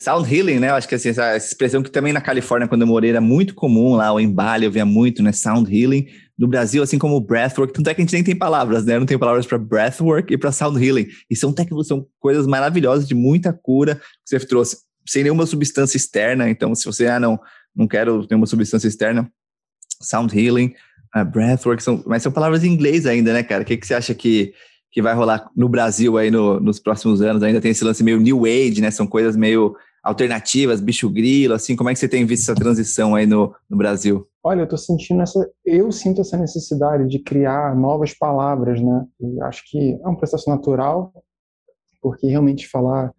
Sound healing, né? Eu acho que assim, essa expressão que também na Califórnia, quando eu morei, era muito comum lá, o embale, eu via muito, né? Sound healing. No Brasil, assim como breathwork, tanto é que a gente nem tem palavras, né? Não tem palavras para breathwork e para sound healing. E são, são coisas maravilhosas de muita cura que você trouxe, sem nenhuma substância externa. Então, se você, ah, não, não quero nenhuma substância externa, sound healing, uh, breathwork, são, mas são palavras em inglês ainda, né, cara? O que, que você acha que, que vai rolar no Brasil aí no, nos próximos anos? Ainda tem esse lance meio new age, né? São coisas meio alternativas, bicho grilo, assim, como é que você tem visto essa transição aí no, no Brasil? Olha, eu tô sentindo essa, eu sinto essa necessidade de criar novas palavras, né? E acho que é um processo natural, porque realmente falar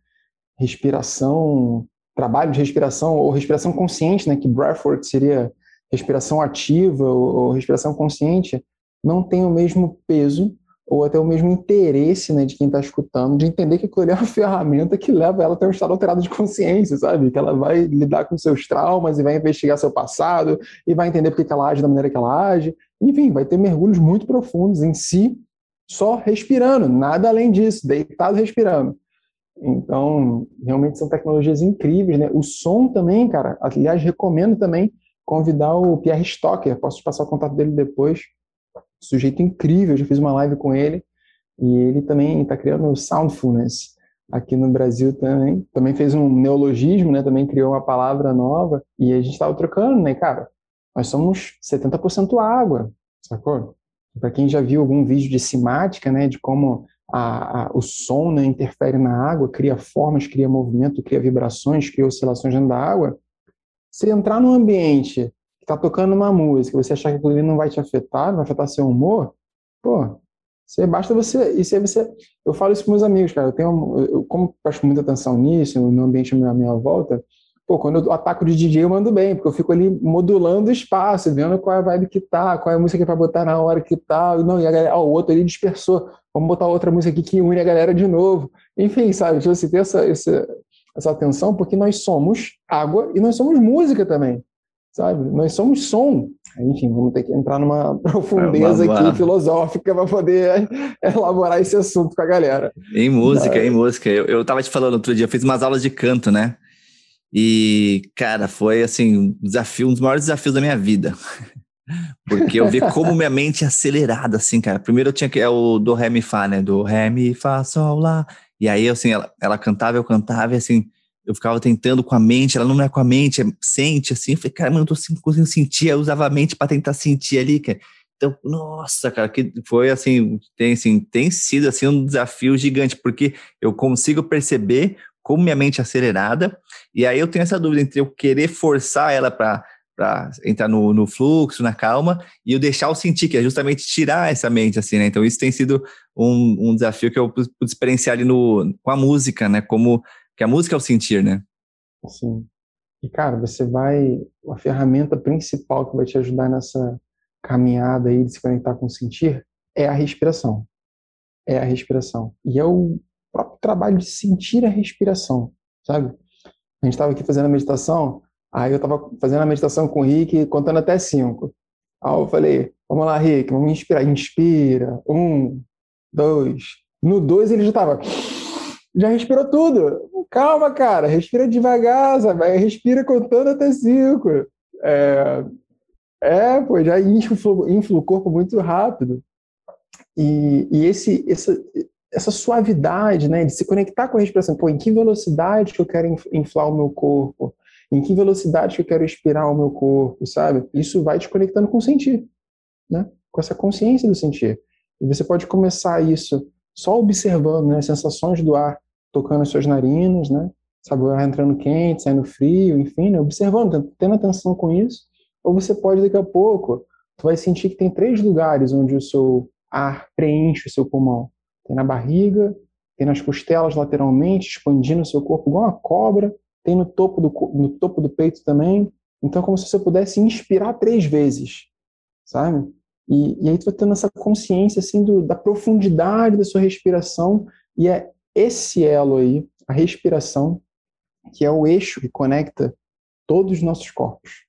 respiração, trabalho de respiração ou respiração consciente, né, que breathwork seria respiração ativa ou, ou respiração consciente, não tem o mesmo peso ou até o mesmo interesse né, de quem está escutando, de entender que aquilo é uma ferramenta que leva ela a ter um estado alterado de consciência, sabe? Que ela vai lidar com seus traumas e vai investigar seu passado e vai entender por que ela age da maneira que ela age. Enfim, vai ter mergulhos muito profundos em si, só respirando, nada além disso, deitado respirando. Então, realmente são tecnologias incríveis, né? O som também, cara, aliás, recomendo também convidar o Pierre Stocker, posso te passar o contato dele depois, sujeito incrível, já fiz uma live com ele, e ele também está criando Soundfulness aqui no Brasil também. Também fez um neologismo, né? Também criou uma palavra nova, e a gente estava trocando, né, cara? Nós somos 70% água, sacou? Para quem já viu algum vídeo de cimática, né, de como a, a, o som né, interfere na água, cria formas, cria movimento, cria vibrações, cria oscilações dentro da água. Se entrar num ambiente tá tocando uma música, você achar que aquilo ali não vai te afetar, não vai afetar seu humor, pô, você basta você. Isso aí você. Eu falo isso para meus amigos, cara. Eu tenho. Eu, como presto muita atenção nisso, no ambiente à minha, à minha volta, pô, quando eu ataco de DJ, eu mando bem, porque eu fico ali modulando o espaço, vendo qual é a vibe que tá, qual é a música que vai botar na hora que tá. Não, e a galera, ó, o outro ali dispersou. Vamos botar outra música aqui que une a galera de novo. Enfim, sabe? Tipo, você ter essa, essa, essa atenção, porque nós somos água e nós somos música também sabe? Nós somos som. Enfim, vamos ter que entrar numa profundeza é aqui filosófica para poder elaborar esse assunto com a galera. Em música, é. em música. Eu, eu tava te falando outro dia, eu fiz umas aulas de canto, né? E, cara, foi assim, um desafio, um dos maiores desafios da minha vida. Porque eu vi como minha mente é acelerada, assim, cara. Primeiro eu tinha que. É o do Ré Mi Fá, né? Do Ré Mi Fá Sol Lá. E aí, assim, ela, ela cantava, eu cantava, e assim, eu ficava tentando com a mente, ela não é com a mente, é, sente assim. Eu falei, cara, eu não tô conseguindo sentir. Eu usava a mente para tentar sentir ali, cara. Então, nossa, cara, que foi assim, tem, assim, tem sido assim um desafio gigante, porque eu consigo perceber como minha mente é acelerada, e aí eu tenho essa dúvida entre eu querer forçar ela para para entrar no, no, fluxo, na calma, e eu deixar o sentir, que é justamente tirar essa mente, assim, né? Então, isso tem sido um, um desafio que eu pude experienciar ali no, com a música, né? Como que a música é o sentir, né? Sim. E, cara, você vai. A ferramenta principal que vai te ajudar nessa caminhada aí de se conectar com o sentir é a respiração. É a respiração. E é o próprio trabalho de sentir a respiração, sabe? A gente estava aqui fazendo a meditação, aí eu estava fazendo a meditação com o Rick, contando até cinco. Aí eu falei, vamos lá, Rick, vamos inspirar. Inspira. Um, dois. No dois ele já estava já respirou tudo. Calma, cara, respira devagar, sabe? Respira contando até cinco. É, é pô, já infla, o corpo muito rápido. E, e esse, essa, essa suavidade, né, de se conectar com a respiração. Pô, em que velocidade que eu quero inflar o meu corpo? Em que velocidade que eu quero expirar o meu corpo, sabe? Isso vai te conectando com o sentir, né? Com essa consciência do sentir. E você pode começar isso só observando né, as sensações do ar tocando as suas narinas, né? Sabe, entrando quente, saindo frio, enfim, né? observando, tendo atenção com isso. Ou você pode, daqui a pouco, tu vai sentir que tem três lugares onde o seu ar preenche o seu pulmão. Tem na barriga, tem nas costelas lateralmente, expandindo o seu corpo igual uma cobra, tem no topo do, no topo do peito também. Então, é como se você pudesse inspirar três vezes, sabe? E, e aí tu vai tendo essa consciência assim do, da profundidade da sua respiração e é esse elo aí, a respiração, que é o eixo que conecta todos os nossos corpos,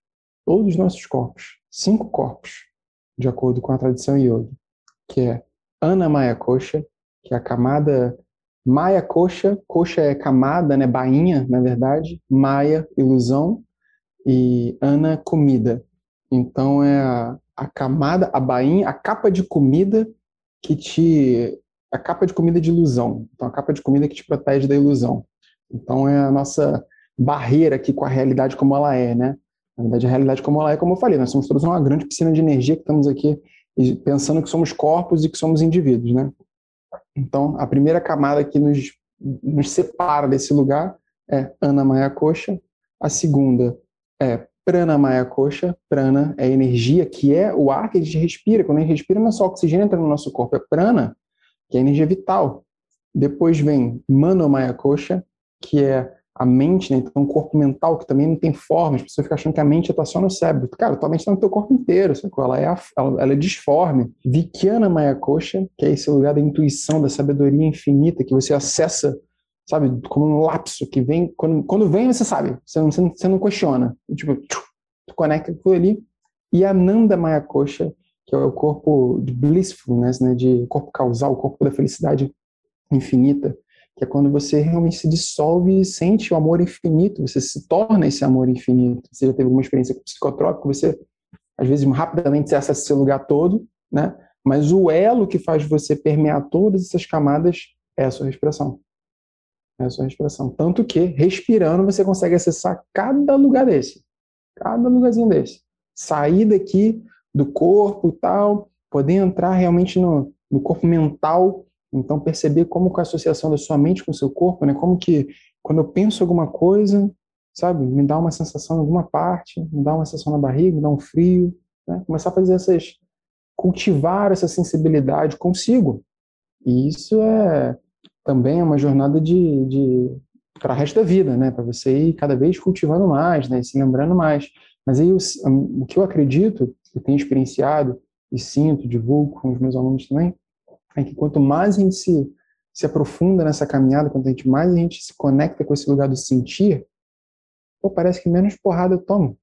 todos os nossos corpos, cinco corpos, de acordo com a tradição yoga, que é Anamaya Kosha, que é a camada Maya coxa, coxa é camada, né, bainha, na verdade, Maya ilusão. E Ana comida. Então é a, a camada, a bainha, a capa de comida que te a capa de comida de ilusão. Então a capa de comida que te protege da ilusão. Então é a nossa barreira aqui com a realidade como ela é, né? Na verdade, a realidade como ela é, como eu falei, nós somos todos uma grande piscina de energia que estamos aqui pensando que somos corpos e que somos indivíduos, né? Então, a primeira camada que nos, nos separa desse lugar é Anamaya Coxa. A segunda é Pranamaya Coxa. Prana é energia, que é o ar que a gente respira. Quando a gente respira, não é só oxigênio entra no nosso corpo, é prana, que é energia vital. Depois vem Manomaya Coxa, que é a mente, né? Então, o corpo mental, que também não tem forma, as pessoas ficam achando que a mente está só no cérebro. Cara, tua mente está no teu corpo inteiro, sacou? Ela é, ela, ela é disforme. Vikyana Maya Kosha, que é esse lugar da intuição, da sabedoria infinita, que você acessa, sabe, como um lapso que vem, quando, quando vem, você sabe, você não, você não questiona. E, tipo, tu conecta com ali. E Ananda Maya Kosha, que é o corpo de blissfulness, né, de corpo causal, o corpo da felicidade infinita, que é quando você realmente se dissolve e sente o amor infinito, você se torna esse amor infinito. Você já teve alguma experiência com psicotrópico, você às vezes rapidamente você acessa esse lugar todo, né? Mas o elo que faz você permear todas essas camadas é a sua respiração. É a sua respiração. Tanto que, respirando, você consegue acessar cada lugar desse. Cada lugarzinho desse. Sair daqui do corpo e tal, poder entrar realmente no, no corpo mental então, perceber como com a associação da sua mente com o seu corpo, né? Como que quando eu penso alguma coisa, sabe, me dá uma sensação em alguma parte, me dá uma sensação na barriga, me dá um frio, né? Começar a fazer essas cultivar essa sensibilidade consigo. E isso é também é uma jornada de, de para o resto da vida, né? Para você ir cada vez cultivando mais, né? Se lembrando mais. Mas aí o, o que eu acredito, e tenho experienciado e sinto, divulgo com os meus alunos também, é que quanto mais a gente se, se aprofunda nessa caminhada, quanto a gente mais a gente se conecta com esse lugar do sentir, pô, parece que menos porrada eu tomo,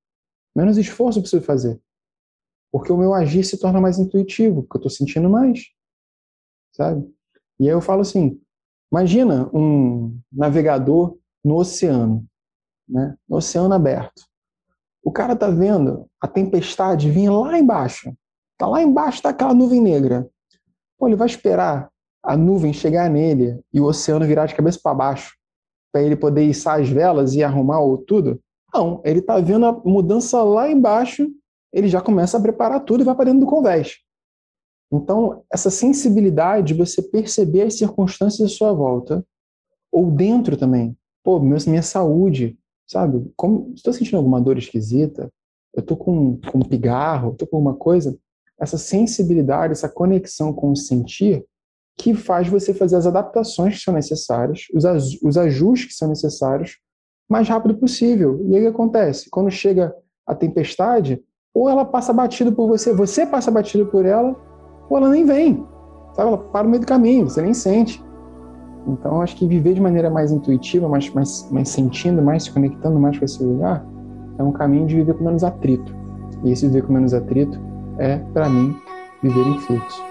menos esforço eu preciso fazer. Porque o meu agir se torna mais intuitivo, porque eu estou sentindo mais, sabe? E aí eu falo assim, imagina um navegador no oceano, né? no oceano aberto. O cara tá vendo a tempestade vir lá embaixo. Tá lá embaixo, tá aquela nuvem negra. Pô, ele vai esperar a nuvem chegar nele e o oceano virar de cabeça para baixo para ele poder içar as velas e arrumar o tudo? Não, ele está vendo a mudança lá embaixo, ele já começa a preparar tudo e vai para dentro do convés. Então, essa sensibilidade de você perceber as circunstâncias à sua volta, ou dentro também. Pô, minha saúde, sabe? Estou sentindo alguma dor esquisita? Eu estou com, com um pigarro? Estou com alguma coisa? essa sensibilidade, essa conexão com o sentir, que faz você fazer as adaptações que são necessárias, os, os ajustes que são necessários, mais rápido possível. E aí o que acontece? Quando chega a tempestade, ou ela passa batido por você, você passa batido por ela, ou ela nem vem. Sabe? Ela para no meio do caminho, você nem sente. Então, acho que viver de maneira mais intuitiva, mais, mais, mais sentindo, mais se conectando mais com esse lugar, é um caminho de viver com menos atrito. E esse viver com menos atrito é, para mim, viver em fluxo.